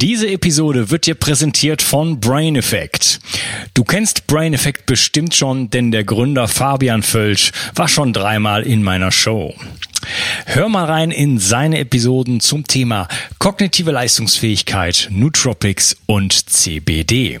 Diese Episode wird dir präsentiert von Brain Effect. Du kennst Brain Effect bestimmt schon, denn der Gründer Fabian Völsch war schon dreimal in meiner Show. Hör mal rein in seine Episoden zum Thema kognitive Leistungsfähigkeit, Nootropics und CBD.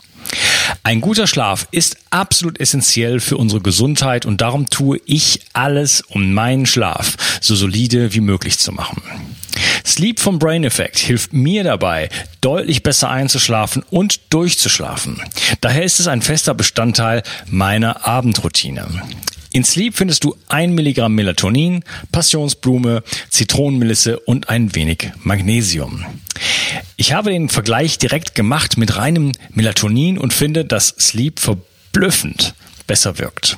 Ein guter Schlaf ist absolut essentiell für unsere Gesundheit und darum tue ich alles, um meinen Schlaf so solide wie möglich zu machen. Sleep vom Brain Effect hilft mir dabei, deutlich besser einzuschlafen und durchzuschlafen. Daher ist es ein fester Bestandteil meiner Abendroutine. In Sleep findest du ein Milligramm Melatonin, Passionsblume, Zitronenmelisse und ein wenig Magnesium. Ich habe den Vergleich direkt gemacht mit reinem Melatonin und finde, dass Sleep verblüffend besser wirkt.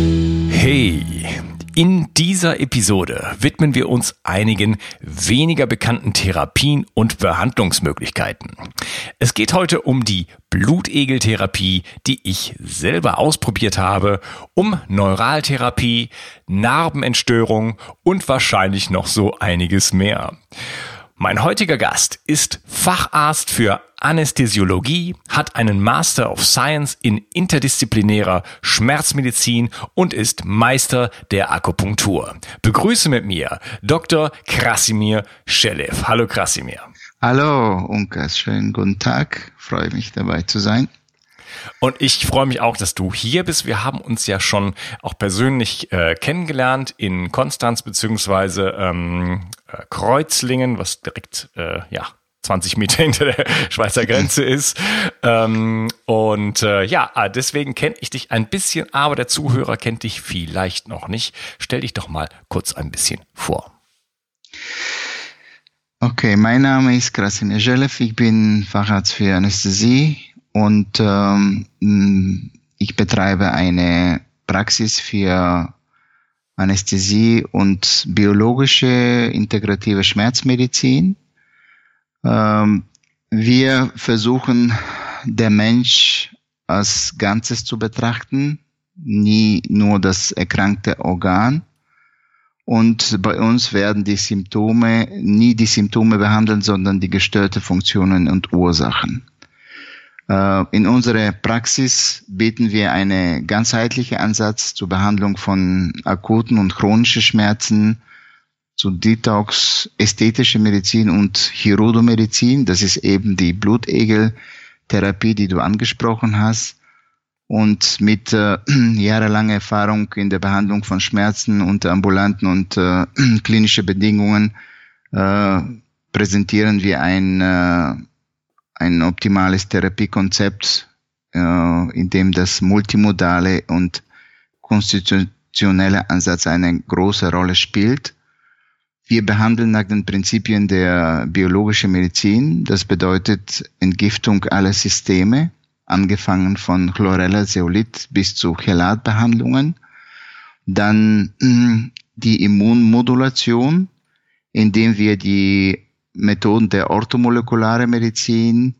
Hey, in dieser Episode widmen wir uns einigen weniger bekannten Therapien und Behandlungsmöglichkeiten. Es geht heute um die Blutegeltherapie, die ich selber ausprobiert habe, um Neuraltherapie, Narbenentstörung und wahrscheinlich noch so einiges mehr. Mein heutiger Gast ist Facharzt für Anästhesiologie, hat einen Master of Science in interdisziplinärer Schmerzmedizin und ist Meister der Akupunktur. Begrüße mit mir Dr. Krasimir Schelev. Hallo Krasimir. Hallo Unkas, schönen guten Tag. Freue mich dabei zu sein. Und ich freue mich auch, dass du hier bist. Wir haben uns ja schon auch persönlich äh, kennengelernt in Konstanz beziehungsweise ähm, äh, Kreuzlingen, was direkt äh, ja 20 Meter hinter der Schweizer Grenze ist. Ähm, und äh, ja, äh, deswegen kenne ich dich ein bisschen, aber der Zuhörer kennt dich vielleicht noch nicht. Stell dich doch mal kurz ein bisschen vor. Okay, mein Name ist Krasimir Jelev, ich bin Facharzt für Anästhesie und ähm, ich betreibe eine Praxis für Anästhesie und biologische integrative Schmerzmedizin. Ähm, wir versuchen, der Mensch als Ganzes zu betrachten, nie nur das erkrankte Organ. Und bei uns werden die Symptome nie die Symptome behandeln, sondern die gestörte Funktionen und Ursachen. Äh, in unserer Praxis bieten wir einen ganzheitlichen Ansatz zur Behandlung von akuten und chronischen Schmerzen, zu Detox, ästhetische Medizin und Chirurgomedizin. Das ist eben die Blutegeltherapie, die du angesprochen hast. Und mit äh, jahrelanger Erfahrung in der Behandlung von Schmerzen unter ambulanten und äh, klinische Bedingungen äh, präsentieren wir ein äh, ein optimales Therapiekonzept, äh, in dem das multimodale und konstitutionelle Ansatz eine große Rolle spielt. Wir behandeln nach den Prinzipien der biologischen Medizin. Das bedeutet Entgiftung aller Systeme, angefangen von Chlorella, Zeolit bis zu Chelatbehandlungen. Dann die Immunmodulation, indem wir die Methoden der orthomolekularen Medizin,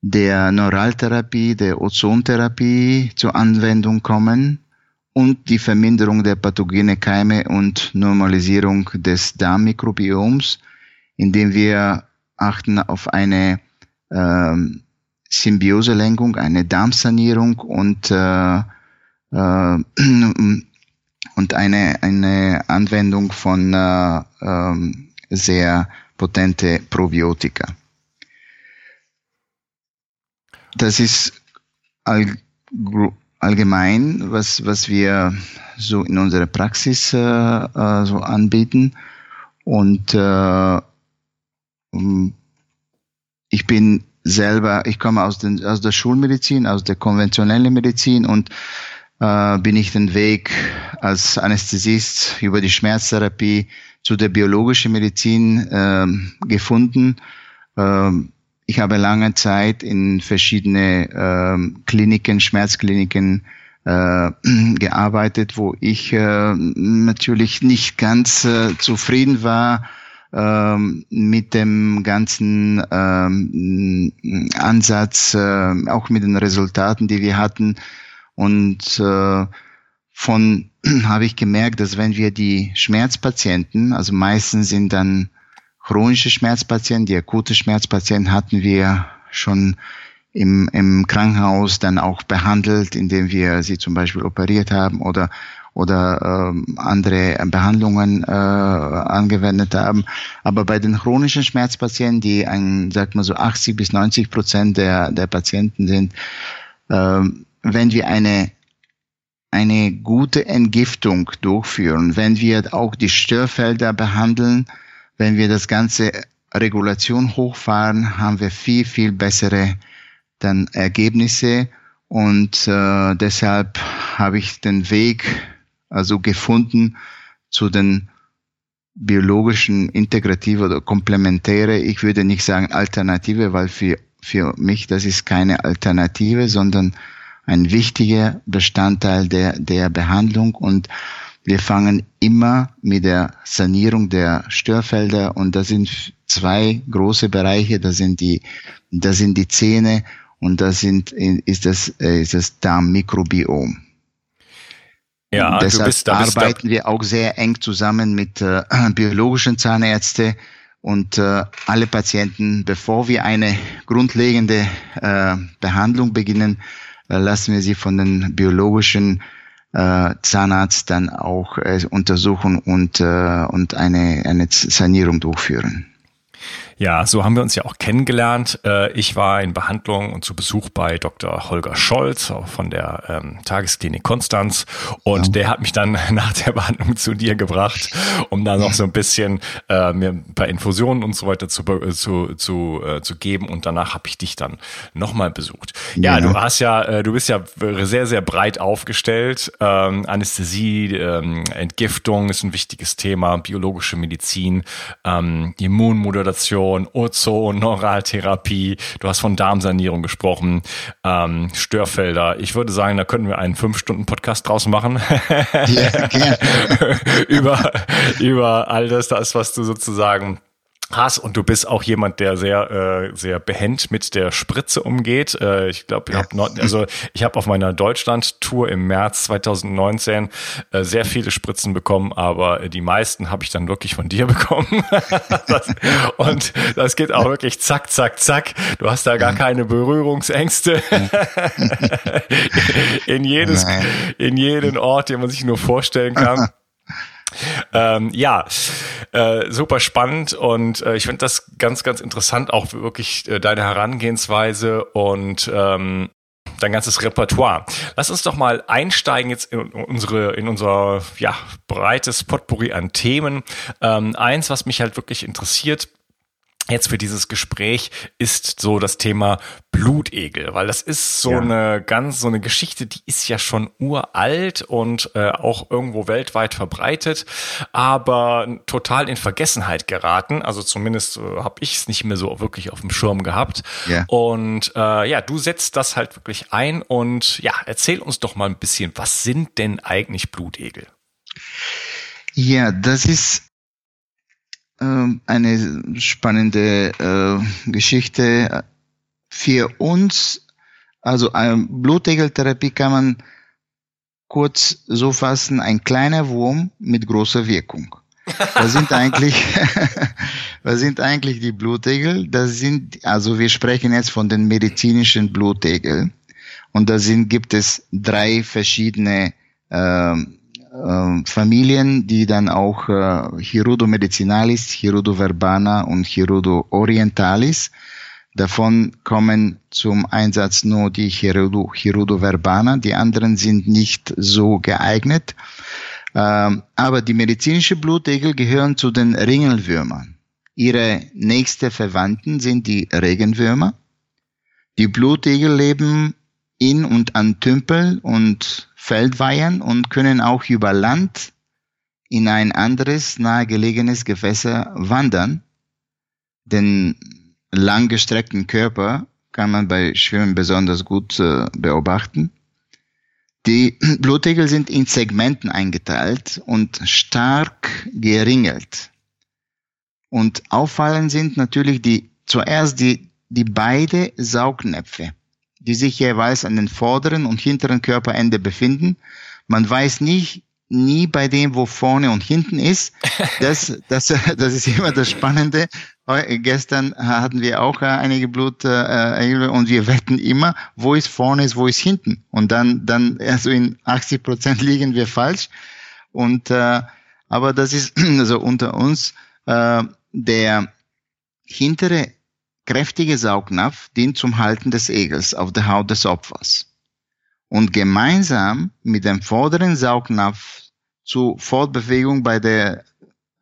der Neuraltherapie, der Ozontherapie zur Anwendung kommen und die Verminderung der pathogene Keime und Normalisierung des Darmmikrobioms, indem wir achten auf eine ähm, Symbioselenkung, eine Darmsanierung und äh, äh, und eine, eine Anwendung von äh, äh, sehr potente Probiotika. Das ist all, allgemein, was, was wir so in unserer Praxis äh, äh, so anbieten. Und äh, ich bin selber, ich komme aus, den, aus der Schulmedizin, aus der konventionellen Medizin und äh, bin ich den Weg als Anästhesist über die Schmerztherapie zu der biologischen Medizin äh, gefunden. Ähm, ich habe lange Zeit in verschiedene äh, Kliniken, Schmerzkliniken äh, gearbeitet, wo ich äh, natürlich nicht ganz äh, zufrieden war äh, mit dem ganzen äh, Ansatz, äh, auch mit den Resultaten, die wir hatten. Und äh, von habe ich gemerkt, dass wenn wir die Schmerzpatienten, also meistens sind dann chronische Schmerzpatienten, die akute Schmerzpatienten hatten wir schon im, im Krankenhaus dann auch behandelt, indem wir sie zum Beispiel operiert haben oder oder ähm, andere Behandlungen äh, angewendet haben. Aber bei den chronischen Schmerzpatienten, die ein, sagt man so 80 bis 90 Prozent der, der Patienten sind, äh, wenn wir eine eine gute Entgiftung durchführen, wenn wir auch die Störfelder behandeln, wenn wir das ganze Regulation hochfahren, haben wir viel, viel bessere dann Ergebnisse und äh, deshalb habe ich den Weg also gefunden zu den biologischen Integrative oder Komplementäre. Ich würde nicht sagen Alternative, weil für, für mich das ist keine Alternative, sondern ein wichtiger Bestandteil der, der Behandlung. Und wir fangen immer mit der Sanierung der Störfelder. Und das sind zwei große Bereiche, das sind die, das sind die Zähne und das sind, ist das, ist das Darmmikrobiom. Ja, Deshalb du bist, arbeiten wir auch sehr eng zusammen mit äh, biologischen Zahnärzten und äh, alle Patienten, bevor wir eine grundlegende äh, Behandlung beginnen, äh, lassen wir sie von den biologischen äh, Zahnarzt dann auch äh, untersuchen und, äh, und eine, eine Sanierung durchführen. Ja, so haben wir uns ja auch kennengelernt. Äh, ich war in Behandlung und zu Besuch bei Dr. Holger Scholz von der ähm, Tagesklinik Konstanz und ja. der hat mich dann nach der Behandlung zu dir gebracht, um da noch so ein bisschen äh, mir ein paar Infusionen und so weiter zu, äh, zu, zu, äh, zu geben und danach habe ich dich dann nochmal besucht. Ja, ja, du hast ja, äh, du bist ja sehr, sehr breit aufgestellt. Ähm, Anästhesie, ähm, Entgiftung ist ein wichtiges Thema, biologische Medizin, ähm, Immunmodulation Prävention, Ozon, Neuraltherapie, du hast von Darmsanierung gesprochen, ähm, Störfelder. Ich würde sagen, da könnten wir einen Fünf-Stunden-Podcast draus machen. Ja, über, über all das, das, was du sozusagen hast und du bist auch jemand, der sehr äh, sehr behend mit der Spritze umgeht. Äh, ich glaube, ich habe also ich habe auf meiner Deutschland-Tour im März 2019 äh, sehr viele Spritzen bekommen, aber die meisten habe ich dann wirklich von dir bekommen. das, und das geht auch wirklich zack, zack, zack. Du hast da gar keine Berührungsängste. in jedes, in jeden Ort, den man sich nur vorstellen kann. Ähm, ja, äh, super spannend und äh, ich finde das ganz, ganz interessant, auch wirklich äh, deine Herangehensweise und ähm, dein ganzes Repertoire. Lass uns doch mal einsteigen jetzt in unsere, in unser ja, breites Potpourri an Themen. Ähm, eins, was mich halt wirklich interessiert, jetzt für dieses Gespräch ist so das Thema Blutegel, weil das ist so ja. eine ganz so eine Geschichte, die ist ja schon uralt und äh, auch irgendwo weltweit verbreitet, aber total in Vergessenheit geraten. Also zumindest äh, habe ich es nicht mehr so wirklich auf dem Schirm gehabt. Ja. Und äh, ja, du setzt das halt wirklich ein und ja, erzähl uns doch mal ein bisschen, was sind denn eigentlich Blutegel? Ja, das ist eine spannende äh, Geschichte. Für uns, also Blutegeltherapie kann man kurz so fassen, ein kleiner Wurm mit großer Wirkung. Was sind eigentlich, was sind eigentlich die Blutegel? Das sind, also wir sprechen jetzt von den medizinischen Blutegel. Und da sind, gibt es drei verschiedene äh, äh, Familien, die dann auch äh, Hirudo medicinalis, Hirudo verbana und Hirudo orientalis. Davon kommen zum Einsatz nur die Hirudo, Hirudo verbana. Die anderen sind nicht so geeignet. Ähm, aber die medizinische Blutegel gehören zu den Ringelwürmern. Ihre nächste Verwandten sind die Regenwürmer. Die Blutegel leben in und an Tümpel und Feldweihern und können auch über Land in ein anderes nahegelegenes Gewässer wandern. Den langgestreckten Körper kann man bei Schwimmen besonders gut äh, beobachten. Die Blutegel sind in Segmenten eingeteilt und stark geringelt. Und auffallend sind natürlich die, zuerst die, die beide Saugnäpfe, die sich jeweils an den vorderen und hinteren Körperende befinden. Man weiß nicht, nie bei dem, wo vorne und hinten ist. Das, das, das ist immer das Spannende. Gestern hatten wir auch äh, einige Blut äh, und wir wetten immer, wo ist vorne ist, wo ist hinten. Und dann, dann also in 80 Prozent liegen wir falsch. Und äh, aber das ist also unter uns äh, der hintere kräftige Saugnapf dient zum Halten des Egels auf der Haut des Opfers und gemeinsam mit dem vorderen Saugnapf zu Fortbewegung bei der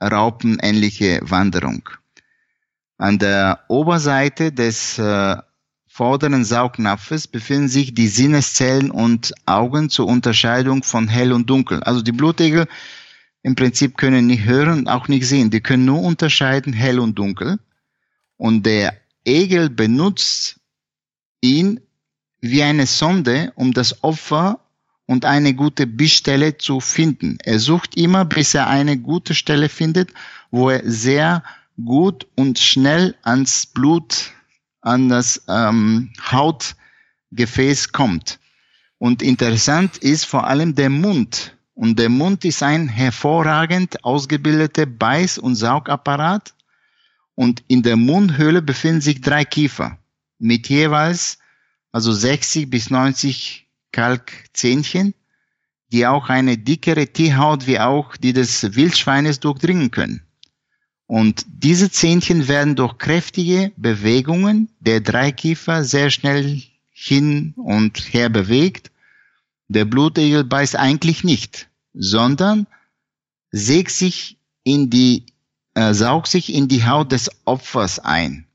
raupenähnliche Wanderung. An der Oberseite des äh, vorderen Saugnapfes befinden sich die Sinneszellen und Augen zur Unterscheidung von hell und dunkel. Also die Blutegel im Prinzip können nicht hören, auch nicht sehen. Die können nur unterscheiden hell und dunkel. Und der Egel benutzt ihn wie eine Sonde, um das Opfer und eine gute Bissstelle zu finden. Er sucht immer, bis er eine gute Stelle findet, wo er sehr gut und schnell ans Blut, an das ähm, Hautgefäß kommt. Und interessant ist vor allem der Mund. Und der Mund ist ein hervorragend ausgebildeter Beiß- und Saugapparat. Und in der Mundhöhle befinden sich drei Kiefer mit jeweils also 60 bis 90 Kalkzähnchen, die auch eine dickere Tierhaut wie auch die des Wildschweines durchdringen können. Und diese Zähnchen werden durch kräftige Bewegungen der Dreikiefer sehr schnell hin und her bewegt. Der Blutegel beißt eigentlich nicht, sondern sägt sich in die, äh, saugt sich in die Haut des Opfers ein.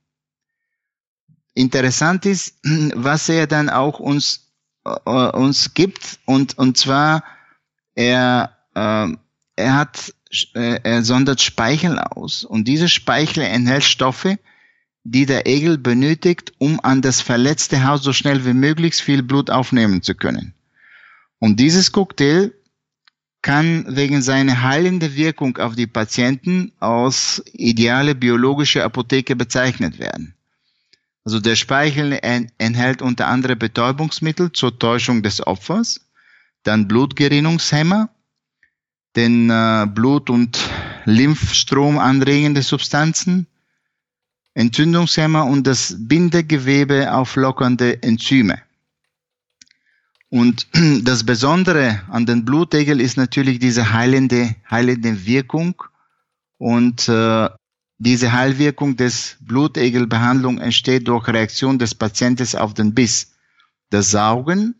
Interessant ist, was er dann auch uns, äh, uns gibt und, und zwar er, äh, er hat, äh, er sondert Speichel aus und diese Speichel enthält Stoffe, die der Egel benötigt, um an das verletzte Haus so schnell wie möglich viel Blut aufnehmen zu können. Und dieses Cocktail kann wegen seiner heilenden Wirkung auf die Patienten als ideale biologische Apotheke bezeichnet werden. Also der Speichel enthält unter anderem Betäubungsmittel zur Täuschung des Opfers, dann Blutgerinnungshemmer, den äh, Blut- und Lymphstrom anregende Substanzen, Entzündungshemmer und das Bindegewebe auflockernde Enzyme. Und das Besondere an den Blutegel ist natürlich diese heilende, heilende Wirkung und äh, diese Heilwirkung des Blutegelbehandlung entsteht durch Reaktion des Patienten auf den Biss, das Saugen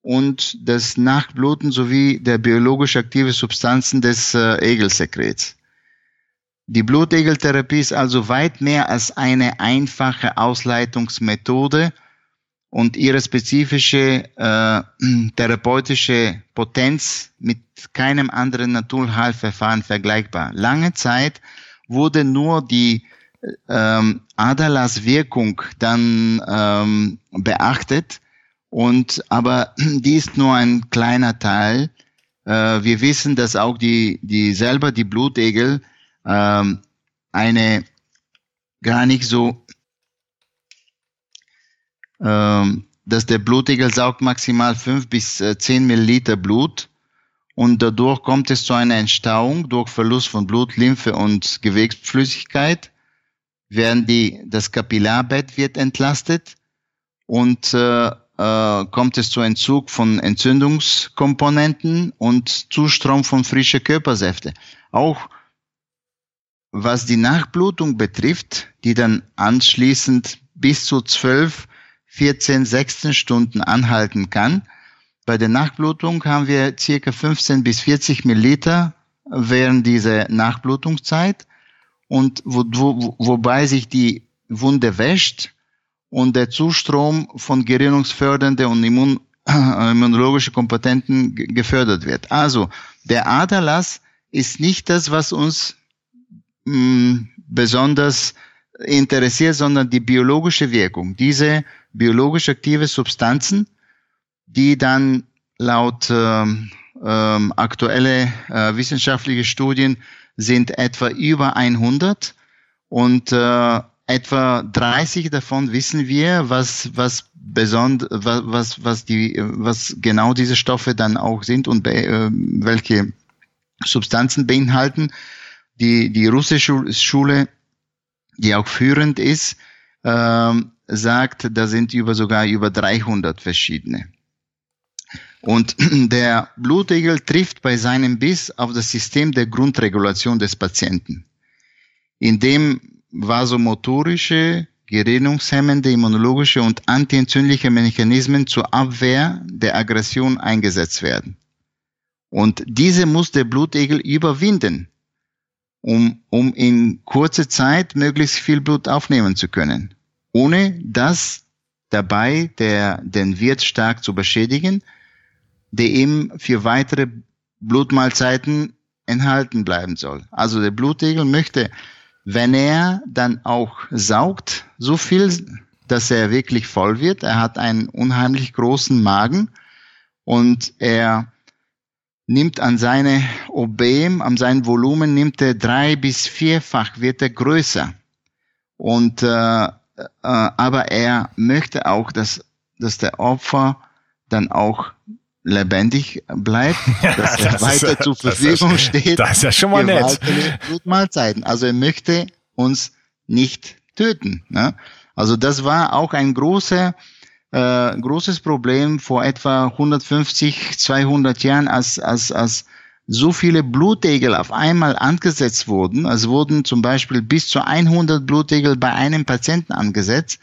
und das Nachbluten sowie der biologisch aktive Substanzen des äh, Egelsekrets. Die Blutegeltherapie ist also weit mehr als eine einfache Ausleitungsmethode und ihre spezifische äh, therapeutische Potenz mit keinem anderen Naturheilverfahren vergleichbar. Lange Zeit wurde nur die ähm, Adalas-Wirkung dann ähm, beachtet. Und aber die ist nur ein kleiner Teil. Äh, wir wissen, dass auch die, die selber die Blutegel ähm, eine gar nicht so, dass der Blutegel saugt maximal fünf bis äh, zehn Milliliter Blut und dadurch kommt es zu einer Entstauung durch Verlust von Blut, Lymphe und Gewebsflüssigkeit, während die, das Kapillarbett wird entlastet und äh, äh, kommt es zu Entzug von Entzündungskomponenten und Zustrom von frischer Körpersäfte. Auch was die Nachblutung betrifft, die dann anschließend bis zu 12, 14, 16 Stunden anhalten kann. Bei der Nachblutung haben wir circa 15 bis 40 Milliliter während dieser Nachblutungszeit und wo, wo, wobei sich die Wunde wäscht und der Zustrom von gerinnungsfördernde und immun, äh, immunologische Kompetenten gefördert wird. Also der Aderlass ist nicht das, was uns mh, mm, besonders interessiert, sondern die biologische Wirkung. Diese biologisch aktive Substanzen, die dann laut ähm, ähm, aktuelle äh, wissenschaftliche Studien sind etwa über 100 und äh, etwa 30 davon wissen wir, was was besonders was was die was genau diese Stoffe dann auch sind und be, äh, welche Substanzen beinhalten die, die russische Schule, die auch führend ist, ähm, sagt, da sind über sogar über 300 verschiedene. Und der Blutegel trifft bei seinem Biss auf das System der Grundregulation des Patienten, indem vasomotorische, gerinnungshemmende, immunologische und antientzündliche Mechanismen zur Abwehr der Aggression eingesetzt werden. Und diese muss der Blutegel überwinden um, um in kurzer Zeit möglichst viel Blut aufnehmen zu können, ohne dass dabei der, den Wirt stark zu beschädigen, der ihm für weitere Blutmahlzeiten enthalten bleiben soll. Also der Blutegel möchte, wenn er dann auch saugt, so viel, dass er wirklich voll wird. Er hat einen unheimlich großen Magen und er nimmt an seine OBM, an sein Volumen nimmt er drei bis vierfach, wird er größer. Und äh, aber er möchte auch, dass, dass der Opfer dann auch lebendig bleibt, ja, dass er weiter ist, zur Verfügung das ist, steht. Das ist ja schon mal nett. Blutmahlzeiten. Also er möchte uns nicht töten. Ne? Also das war auch ein großer äh, großes Problem vor etwa 150, 200 Jahren, als, als, als so viele Blutegel auf einmal angesetzt wurden. Es wurden zum Beispiel bis zu 100 Blutegel bei einem Patienten angesetzt.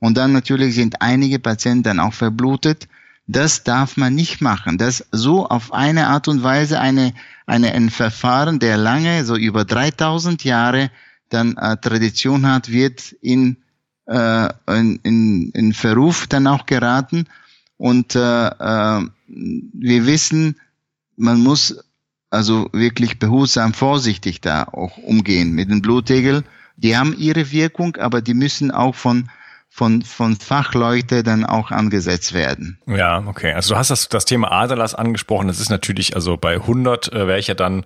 Und dann natürlich sind einige Patienten dann auch verblutet. Das darf man nicht machen. Das so auf eine Art und Weise eine, eine, ein Verfahren, der lange, so über 3000 Jahre dann äh, Tradition hat, wird in äh, in, in, in Verruf dann auch geraten. Und äh, äh, wir wissen, man muss also wirklich behutsam, vorsichtig da auch umgehen mit den Blutegel. Die haben ihre Wirkung, aber die müssen auch von von, von Fachleute dann auch angesetzt werden. Ja, okay. Also du hast das, das Thema Aderlass angesprochen. Das ist natürlich, also bei 100 äh, wäre ich ja dann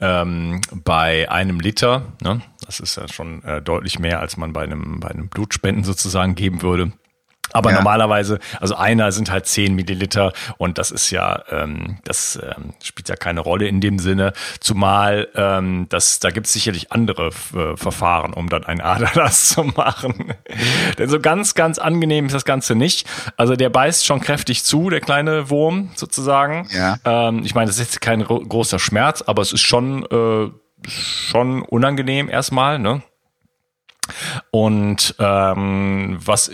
ähm, bei einem Liter. Ne? Das ist ja schon äh, deutlich mehr, als man bei einem, bei einem Blutspenden sozusagen geben würde. Aber ja. normalerweise, also einer sind halt zehn Milliliter und das ist ja, ähm, das ähm, spielt ja keine Rolle in dem Sinne. Zumal ähm, das, da gibt es sicherlich andere äh, Verfahren, um dann einen Aderlass zu machen. Denn so ganz, ganz angenehm ist das Ganze nicht. Also der beißt schon kräftig zu, der kleine Wurm sozusagen. Ja. Ähm, ich meine, das ist jetzt kein großer Schmerz, aber es ist schon, äh, schon unangenehm erstmal, ne? Und ähm, was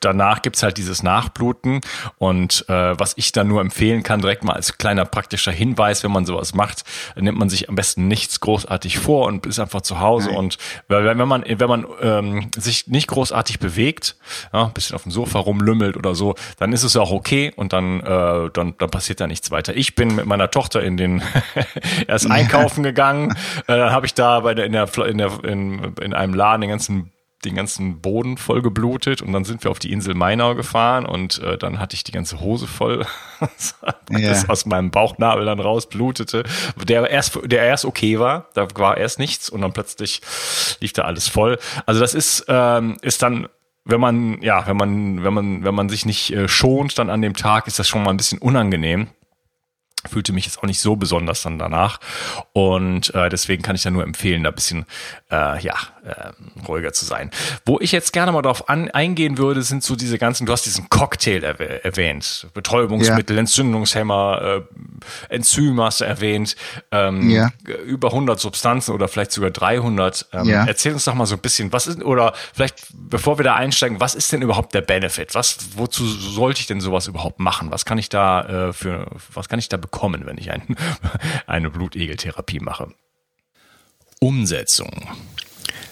danach gibt's halt dieses Nachbluten. Und äh, was ich dann nur empfehlen kann, direkt mal als kleiner praktischer Hinweis, wenn man sowas macht, nimmt man sich am besten nichts großartig vor und ist einfach zu Hause. Nein. Und wenn man, wenn man ähm, sich nicht großartig bewegt, ja, ein bisschen auf dem Sofa rumlümmelt oder so, dann ist es auch okay und dann, äh, dann, dann passiert da nichts weiter. Ich bin mit meiner Tochter in den erst einkaufen gegangen, äh, dann habe ich da bei der in der in der in, in einem Laden den ganzen den ganzen Boden voll geblutet und dann sind wir auf die Insel Mainau gefahren und äh, dann hatte ich die ganze Hose voll, das aus meinem Bauchnabel dann raus blutete, der erst, der erst okay war, da war erst nichts und dann plötzlich lief da alles voll. Also das ist, ähm, ist dann wenn man, ja, wenn man, wenn man, wenn man sich nicht äh, schont, dann an dem Tag ist das schon mal ein bisschen unangenehm fühlte mich jetzt auch nicht so besonders dann danach und äh, deswegen kann ich da nur empfehlen, da ein bisschen äh, ja äh, ruhiger zu sein. Wo ich jetzt gerne mal darauf an, eingehen würde, sind so diese ganzen. Du hast diesen Cocktail erwäh erwähnt, Betäubungsmittel, ja. Entzündungshemmer, äh, hast du erwähnt, ähm, ja. über 100 Substanzen oder vielleicht sogar 300. Ähm, ja. Erzähl uns doch mal so ein bisschen, was ist oder vielleicht bevor wir da einsteigen, was ist denn überhaupt der Benefit? Was wozu sollte ich denn sowas überhaupt machen? Was kann ich da äh, für was kann ich da bekommen? Bekommen, wenn ich ein, eine Blutegeltherapie mache. Umsetzung.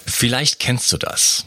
Vielleicht kennst du das.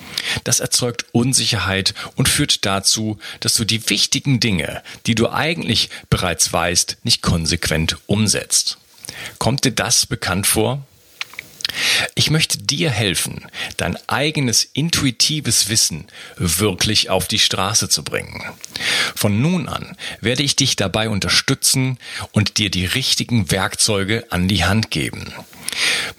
Das erzeugt Unsicherheit und führt dazu, dass du die wichtigen Dinge, die du eigentlich bereits weißt, nicht konsequent umsetzt. Kommt dir das bekannt vor? Ich möchte dir helfen, dein eigenes intuitives Wissen wirklich auf die Straße zu bringen. Von nun an werde ich dich dabei unterstützen und dir die richtigen Werkzeuge an die Hand geben.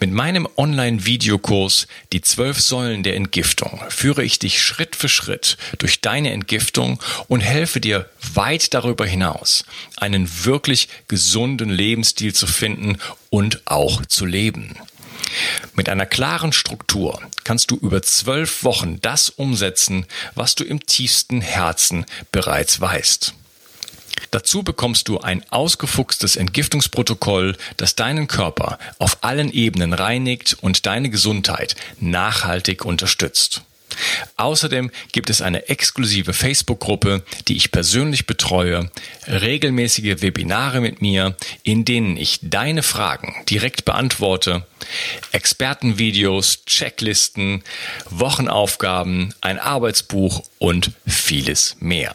Mit meinem Online-Videokurs Die zwölf Säulen der Entgiftung führe ich dich Schritt für Schritt durch deine Entgiftung und helfe dir weit darüber hinaus, einen wirklich gesunden Lebensstil zu finden und auch zu leben. Mit einer klaren Struktur kannst du über zwölf Wochen das umsetzen, was du im tiefsten Herzen bereits weißt. Dazu bekommst du ein ausgefuchstes Entgiftungsprotokoll, das deinen Körper auf allen Ebenen reinigt und deine Gesundheit nachhaltig unterstützt. Außerdem gibt es eine exklusive Facebook-Gruppe, die ich persönlich betreue, regelmäßige Webinare mit mir, in denen ich deine Fragen direkt beantworte, Expertenvideos, Checklisten, Wochenaufgaben, ein Arbeitsbuch und vieles mehr.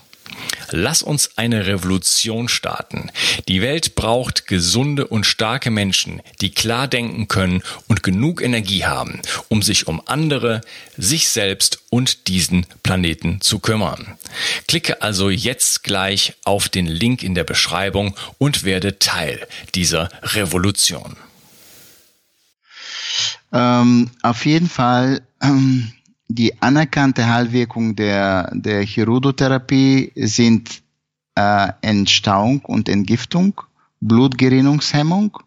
Lass uns eine Revolution starten. Die Welt braucht gesunde und starke Menschen, die klar denken können und genug Energie haben, um sich um andere, sich selbst und diesen Planeten zu kümmern. Klicke also jetzt gleich auf den Link in der Beschreibung und werde Teil dieser Revolution. Ähm, auf jeden Fall. Ähm die anerkannte Heilwirkung der, der Chirurgotherapie sind äh, Entstauung und Entgiftung, Blutgerinnungshemmung,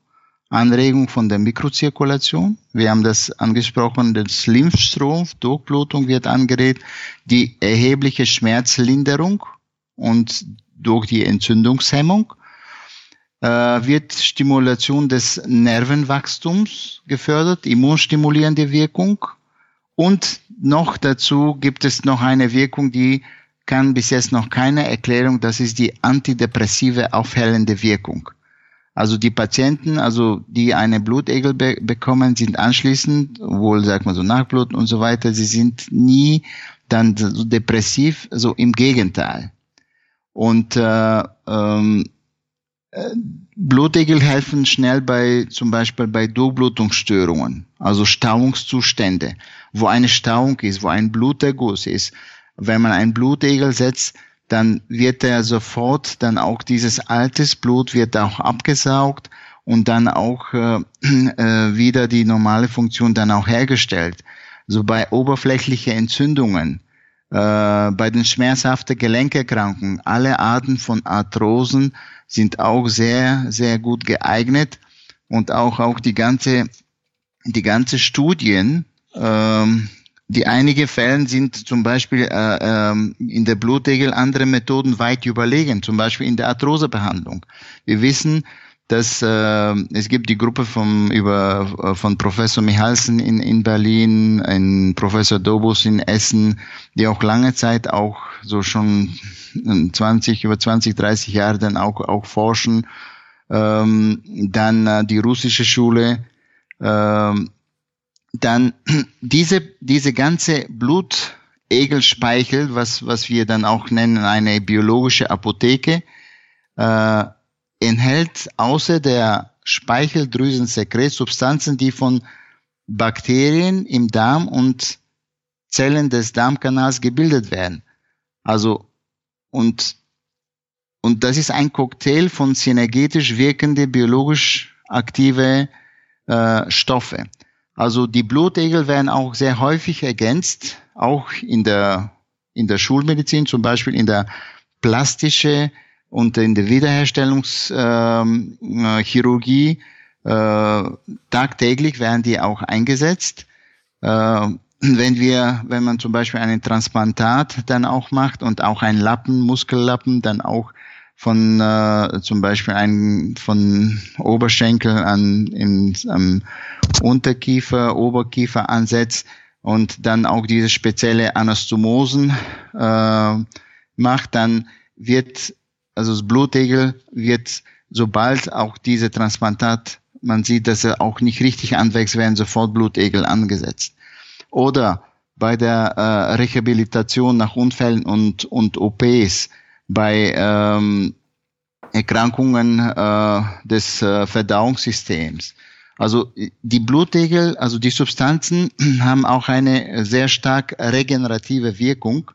Anregung von der Mikrozirkulation. Wir haben das angesprochen, das Lymphstrom, Durchblutung wird angeregt, die erhebliche Schmerzlinderung und durch die Entzündungshemmung äh, wird Stimulation des Nervenwachstums gefördert, immunstimulierende Wirkung und noch dazu gibt es noch eine Wirkung, die kann bis jetzt noch keine Erklärung, das ist die antidepressive aufhellende Wirkung. Also die Patienten, also die eine Blutegel be bekommen, sind anschließend, wohl sagt man so Nachblut und so weiter, sie sind nie dann so depressiv, so im Gegenteil. Und äh, ähm, Blutegel helfen schnell bei, zum Beispiel bei Durchblutungsstörungen, also Stauungszustände, wo eine Stauung ist, wo ein Bluterguss ist. Wenn man ein Blutegel setzt, dann wird er sofort, dann auch dieses altes Blut wird auch abgesaugt und dann auch äh, äh, wieder die normale Funktion dann auch hergestellt. So bei oberflächlichen Entzündungen, äh, bei den schmerzhaften Gelenkerkrankungen, alle Arten von Arthrosen, sind auch sehr, sehr gut geeignet und auch, auch die ganze, die ganze Studien, ähm, die einige Fällen sind zum Beispiel äh, ähm, in der Blutegel andere Methoden weit überlegen, zum Beispiel in der Arthrosebehandlung. Wir wissen, dass äh, es gibt die Gruppe vom über äh, von Professor Michalsen in, in Berlin, ein Professor Dobus in Essen, die auch lange Zeit auch so schon 20 über 20 30 Jahre dann auch auch forschen. Ähm, dann äh, die russische Schule. Ähm, dann diese diese ganze Blutegelspeichel, was was wir dann auch nennen eine biologische Apotheke. Äh, enthält außer der Speicheldrüsensekret Substanzen, die von Bakterien im Darm und Zellen des Darmkanals gebildet werden. Also, und, und das ist ein Cocktail von synergetisch wirkende, biologisch aktive äh, Stoffe. Also die Blutegel werden auch sehr häufig ergänzt, auch in der, in der Schulmedizin, zum Beispiel in der plastische und in der Wiederherstellungschirurgie äh, tagtäglich werden die auch eingesetzt. Äh, wenn wir, wenn man zum Beispiel einen Transplantat dann auch macht und auch einen Lappen, Muskellappen, dann auch von äh, zum Beispiel ein von Oberschenkel an in, am Unterkiefer, Oberkiefer ansetzt und dann auch diese spezielle Anastomosen äh, macht, dann wird also das Blutegel wird, sobald auch diese Transplantat, man sieht, dass er auch nicht richtig anwächst, werden sofort Blutegel angesetzt. Oder bei der äh, Rehabilitation nach Unfällen und, und OPs, bei ähm, Erkrankungen äh, des äh, Verdauungssystems. Also die Blutegel, also die Substanzen haben auch eine sehr stark regenerative Wirkung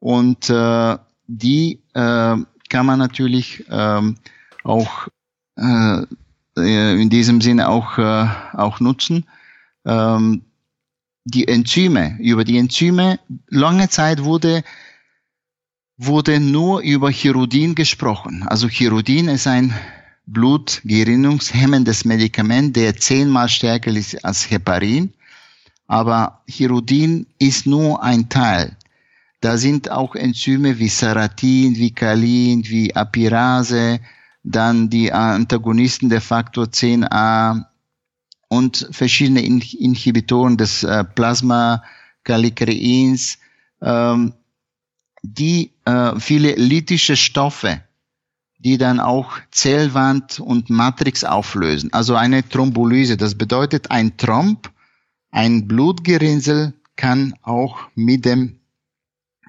und äh, die äh, kann man natürlich ähm, auch äh, in diesem Sinne auch, äh, auch nutzen. Ähm, die Enzyme, über die Enzyme, lange Zeit wurde, wurde nur über Chirudin gesprochen. Also Chirudin ist ein blutgerinnungshemmendes Medikament, der zehnmal stärker ist als Heparin. Aber Chirudin ist nur ein Teil. Da sind auch Enzyme wie Seratin, wie Kalin, wie Apirase, dann die Antagonisten der Faktor 10a und verschiedene Inhibitoren des äh, Plasma Kallikreins, ähm, die äh, viele lithische Stoffe, die dann auch Zellwand und Matrix auflösen. Also eine Thrombolyse. Das bedeutet, ein Tromb, ein Blutgerinnsel kann auch mit dem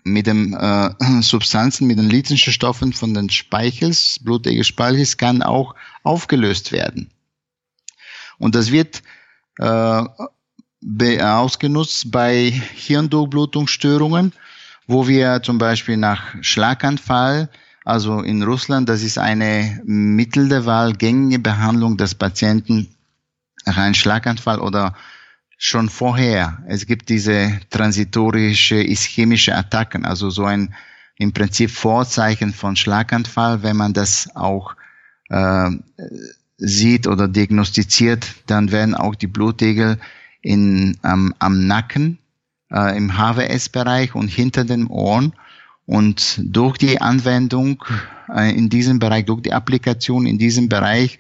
mit den äh, Substanzen, mit den lithischen Stoffen von den Speichels, Blutegelspeichels, kann auch aufgelöst werden. Und das wird äh, ausgenutzt bei Hirndurchblutungsstörungen, wo wir zum Beispiel nach Schlaganfall, also in Russland, das ist eine Mittel der Wahl, gängige Behandlung des Patienten nach einem Schlaganfall oder schon vorher. Es gibt diese transitorische ischämische Attacken, also so ein im Prinzip Vorzeichen von Schlaganfall, wenn man das auch äh, sieht oder diagnostiziert, dann werden auch die Blutegel in, ähm, am Nacken, äh, im HWS-Bereich und hinter den Ohren und durch die Anwendung äh, in diesem Bereich, durch die Applikation in diesem Bereich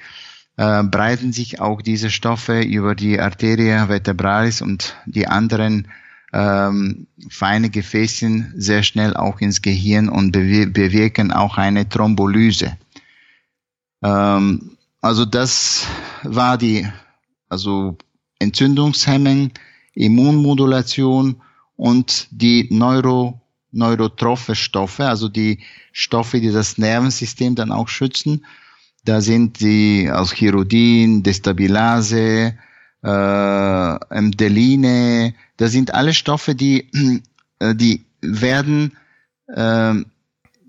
äh, breiten sich auch diese Stoffe über die Arteria vertebralis und die anderen ähm, feine Gefäßen sehr schnell auch ins Gehirn und bewirken auch eine Thrombolyse. Ähm, also das war die also Entzündungshemmung, Immunmodulation und die Neuro neurotrophe Stoffe, also die Stoffe, die das Nervensystem dann auch schützen. Da sind die aus Chirudin, Destabilase, äh, Emdeline, das sind alle Stoffe, die, äh, die werden, äh,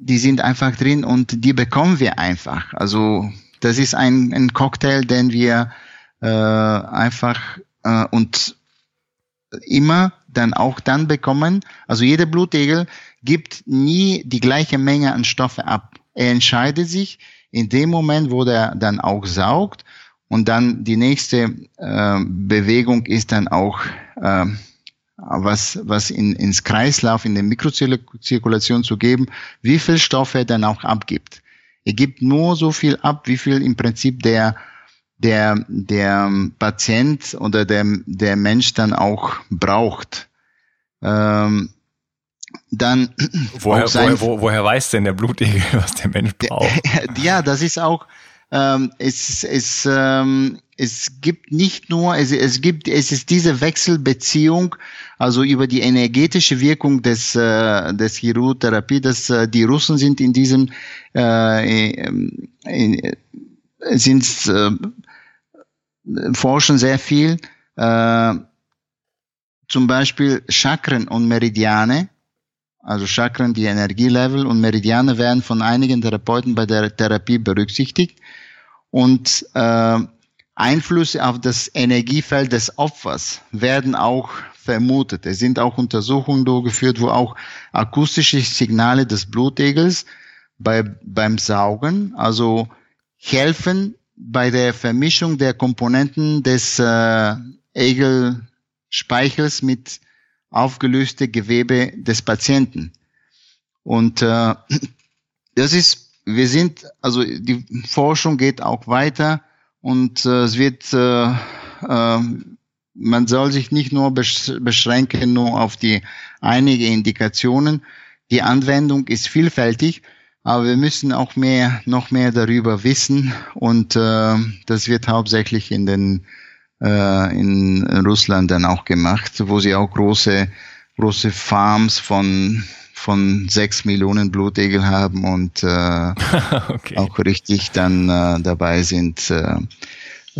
die sind einfach drin und die bekommen wir einfach. Also das ist ein, ein Cocktail, den wir äh, einfach äh, und immer dann auch dann bekommen. Also jeder Blutegel gibt nie die gleiche Menge an Stoffe ab. Er entscheidet sich, in dem Moment, wo der dann auch saugt und dann die nächste äh, Bewegung ist dann auch äh, was, was in, ins Kreislauf, in der Mikrozirkulation zu geben, wie viel Stoff er dann auch abgibt. Er gibt nur so viel ab, wie viel im Prinzip der, der, der Patient oder der, der Mensch dann auch braucht. Ähm, dann woher, woher, wo, woher weiß denn der Blutegel, was der Mensch braucht? Ja, das ist auch, ähm, es, es, ähm, es gibt nicht nur, es, es gibt, es ist diese Wechselbeziehung, also über die energetische Wirkung des, äh, des Chirurgtherapie, dass äh, die Russen sind in diesem, äh, in, in, sind, äh, forschen sehr viel, äh, zum Beispiel Chakren und Meridiane, also Chakren, die Energielevel und Meridiane werden von einigen Therapeuten bei der Therapie berücksichtigt und äh, Einflüsse auf das Energiefeld des Opfers werden auch vermutet. Es sind auch Untersuchungen durchgeführt, wo auch akustische Signale des Blutegels bei, beim Saugen, also helfen bei der Vermischung der Komponenten des äh, Egelspeichels mit aufgelöste Gewebe des Patienten. Und äh, das ist wir sind, also die Forschung geht auch weiter und äh, es wird, äh, äh, man soll sich nicht nur beschränken nur auf die einige Indikationen. Die Anwendung ist vielfältig, aber wir müssen auch mehr, noch mehr darüber wissen und äh, das wird hauptsächlich in den äh, in Russland dann auch gemacht, wo sie auch große große Farms von von sechs Millionen Blutegel haben und äh, okay. auch richtig dann äh, dabei sind. Äh,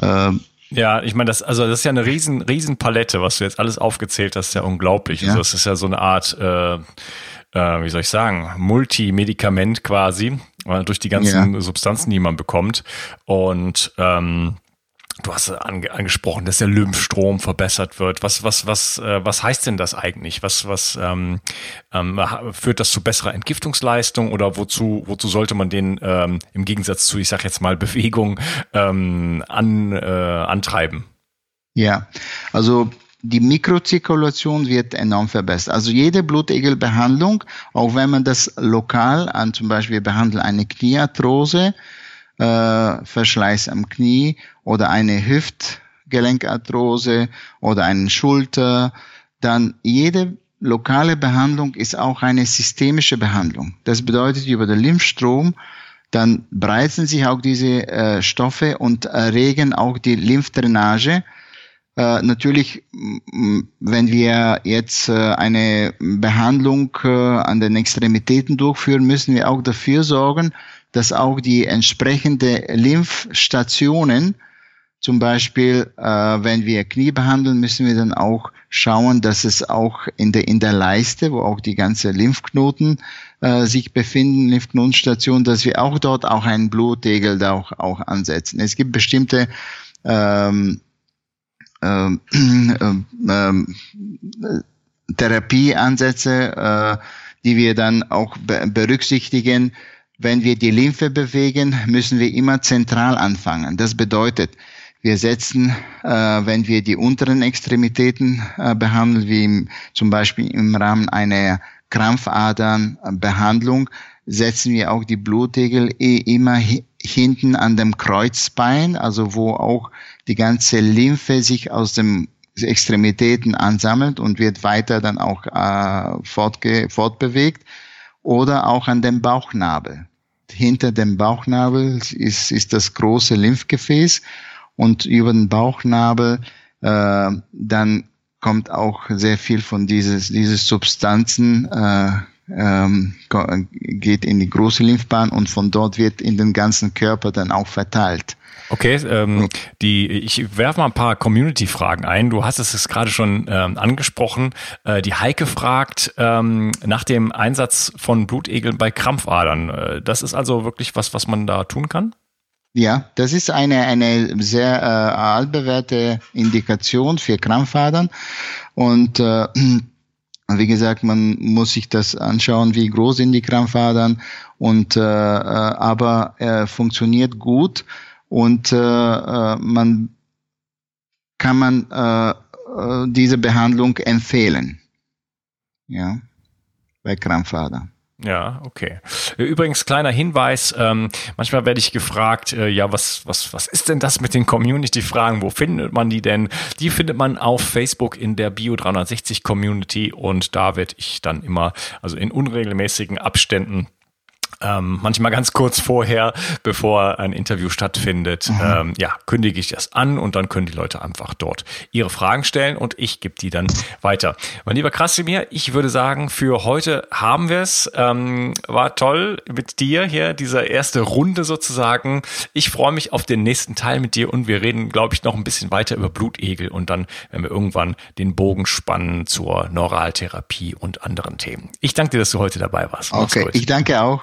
äh, ja, ich meine, das, also das ist ja eine riesen, riesen Palette, was du jetzt alles aufgezählt hast, ist ja unglaublich. Ja. Also das ist ja so eine Art, äh, äh, wie soll ich sagen, Multimedikament quasi, äh, durch die ganzen ja. Substanzen, die man bekommt. Und ähm, Du hast ange angesprochen, dass der Lymphstrom verbessert wird. Was, was, was, äh, was heißt denn das eigentlich? Was, was ähm, ähm, führt das zu besserer Entgiftungsleistung oder wozu, wozu sollte man den ähm, im Gegensatz zu, ich sag jetzt mal, Bewegung ähm, an, äh, antreiben? Ja, also die Mikrozirkulation wird enorm verbessert. Also jede Blutegelbehandlung, auch wenn man das lokal an, zum Beispiel wir behandeln eine Kniearthrose, äh, Verschleiß am Knie oder eine Hüftgelenkarthrose oder einen Schulter, dann jede lokale Behandlung ist auch eine systemische Behandlung. Das bedeutet, über den Lymphstrom dann breiten sich auch diese äh, Stoffe und erregen auch die Lymphdrainage. Äh, natürlich, wenn wir jetzt äh, eine Behandlung äh, an den Extremitäten durchführen, müssen wir auch dafür sorgen, dass auch die entsprechende Lymphstationen, zum Beispiel, wenn wir Knie behandeln, müssen wir dann auch schauen, dass es auch in der, in der Leiste, wo auch die ganze Lymphknoten sich befinden, Lymphknotenstation, dass wir auch dort auch einen Blutegel da auch, auch ansetzen. Es gibt bestimmte ähm, ähm, ähm, Therapieansätze, äh, die wir dann auch berücksichtigen, wenn wir die Lymphe bewegen, müssen wir immer zentral anfangen. Das bedeutet, wir setzen, äh, wenn wir die unteren Extremitäten äh, behandeln, wie im, zum Beispiel im Rahmen einer Krampfadernbehandlung, setzen wir auch die Blutegel immer hinten an dem Kreuzbein, also wo auch die ganze Lymphe sich aus dem Extremitäten ansammelt und wird weiter dann auch äh, fortge fortbewegt oder auch an dem Bauchnabel. Hinter dem Bauchnabel ist, ist das große Lymphgefäß und über den Bauchnabel äh, dann kommt auch sehr viel von dieses, dieses Substanzen äh, ähm, geht in die große Lymphbahn und von dort wird in den ganzen Körper dann auch verteilt. Okay, ähm, die, ich werfe mal ein paar Community-Fragen ein. Du hast es gerade schon ähm, angesprochen. Äh, die Heike fragt ähm, nach dem Einsatz von Blutegeln bei Krampfadern. Äh, das ist also wirklich was, was man da tun kann? Ja, das ist eine, eine sehr äh, altbewährte Indikation für Krampfadern. Und äh, wie gesagt, man muss sich das anschauen, wie groß sind die Krampfadern. Und äh, äh aber er funktioniert gut und äh, äh, man kann man äh, äh, diese Behandlung empfehlen. Ja, bei Krampfader. Ja, okay. Übrigens kleiner Hinweis: ähm, Manchmal werde ich gefragt, äh, ja, was was was ist denn das mit den Community-Fragen? Wo findet man die denn? Die findet man auf Facebook in der Bio 360 Community und da werde ich dann immer, also in unregelmäßigen Abständen ähm, manchmal ganz kurz vorher, bevor ein Interview stattfindet, mhm. ähm, ja, kündige ich das an und dann können die Leute einfach dort ihre Fragen stellen und ich gebe die dann weiter. Mein lieber Krasimir, ich würde sagen, für heute haben wir es. Ähm, war toll mit dir hier, diese erste Runde sozusagen. Ich freue mich auf den nächsten Teil mit dir und wir reden, glaube ich, noch ein bisschen weiter über Blutegel und dann werden wir irgendwann den Bogen spannen zur Neuraltherapie und anderen Themen. Ich danke dir, dass du heute dabei warst. Mach's okay, gut. ich danke auch.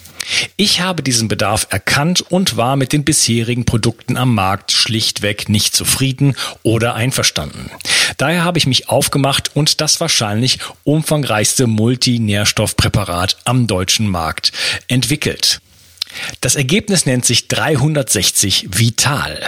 Ich habe diesen Bedarf erkannt und war mit den bisherigen Produkten am Markt schlichtweg nicht zufrieden oder einverstanden. Daher habe ich mich aufgemacht und das wahrscheinlich umfangreichste Multinährstoffpräparat am deutschen Markt entwickelt. Das Ergebnis nennt sich 360 Vital.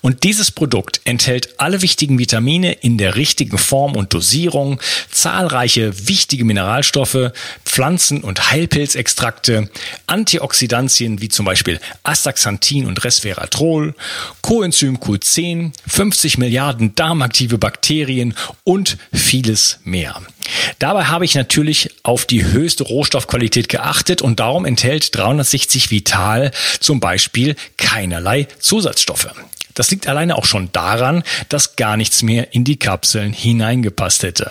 Und dieses Produkt enthält alle wichtigen Vitamine in der richtigen Form und Dosierung, zahlreiche wichtige Mineralstoffe, Pflanzen- und Heilpilzextrakte, Antioxidantien wie zum Beispiel Astaxanthin und Resveratrol, Coenzym Q10, 50 Milliarden darmaktive Bakterien und vieles mehr. Dabei habe ich natürlich auf die höchste Rohstoffqualität geachtet und darum enthält 360 Vital zum Beispiel keinerlei Zusatzstoffe. Das liegt alleine auch schon daran, dass gar nichts mehr in die Kapseln hineingepasst hätte.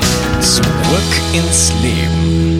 Zurück ins Leben.